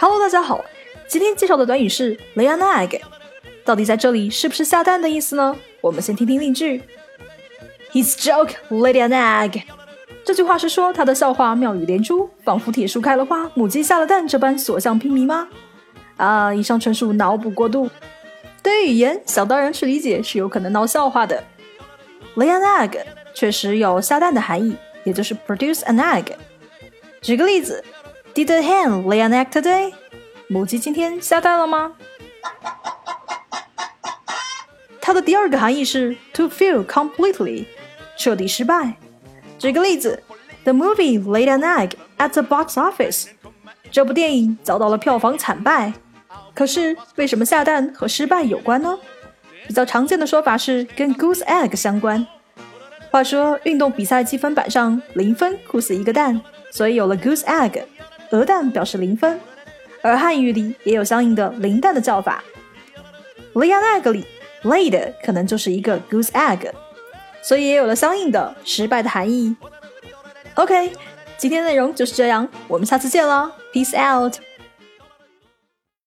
Hello，大家好，今天介绍的短语是 lay an egg，到底在这里是不是下蛋的意思呢？我们先听听例句。His joke laid an egg。这句话是说他的笑话妙语连珠，仿佛铁树开了花，母鸡下了蛋这般所向披靡吗？啊，以上纯属脑补过度。对于语言，想当然去理解是有可能闹笑话的。Lay an egg 确实有下蛋的含义，也就是 produce an egg。举个例子，Did the hen lay an egg today？母鸡今天下蛋了吗？它的第二个含义是 to fail completely，彻底失败。举个例子，The movie laid an egg at the box office。这部电影遭到了票房惨败。可是为什么下蛋和失败有关呢？比较常见的说法是跟 goose egg 相关。话说运动比赛积分板上零分酷似一个蛋，所以有了 goose egg，鹅蛋表示零分。而汉语里也有相应的零蛋的叫法。lay an egg 里，lay 的可能就是一个 goose egg，所以也有了相应的失败的含义。OK，今天内容就是这样，我们下次见了，peace out。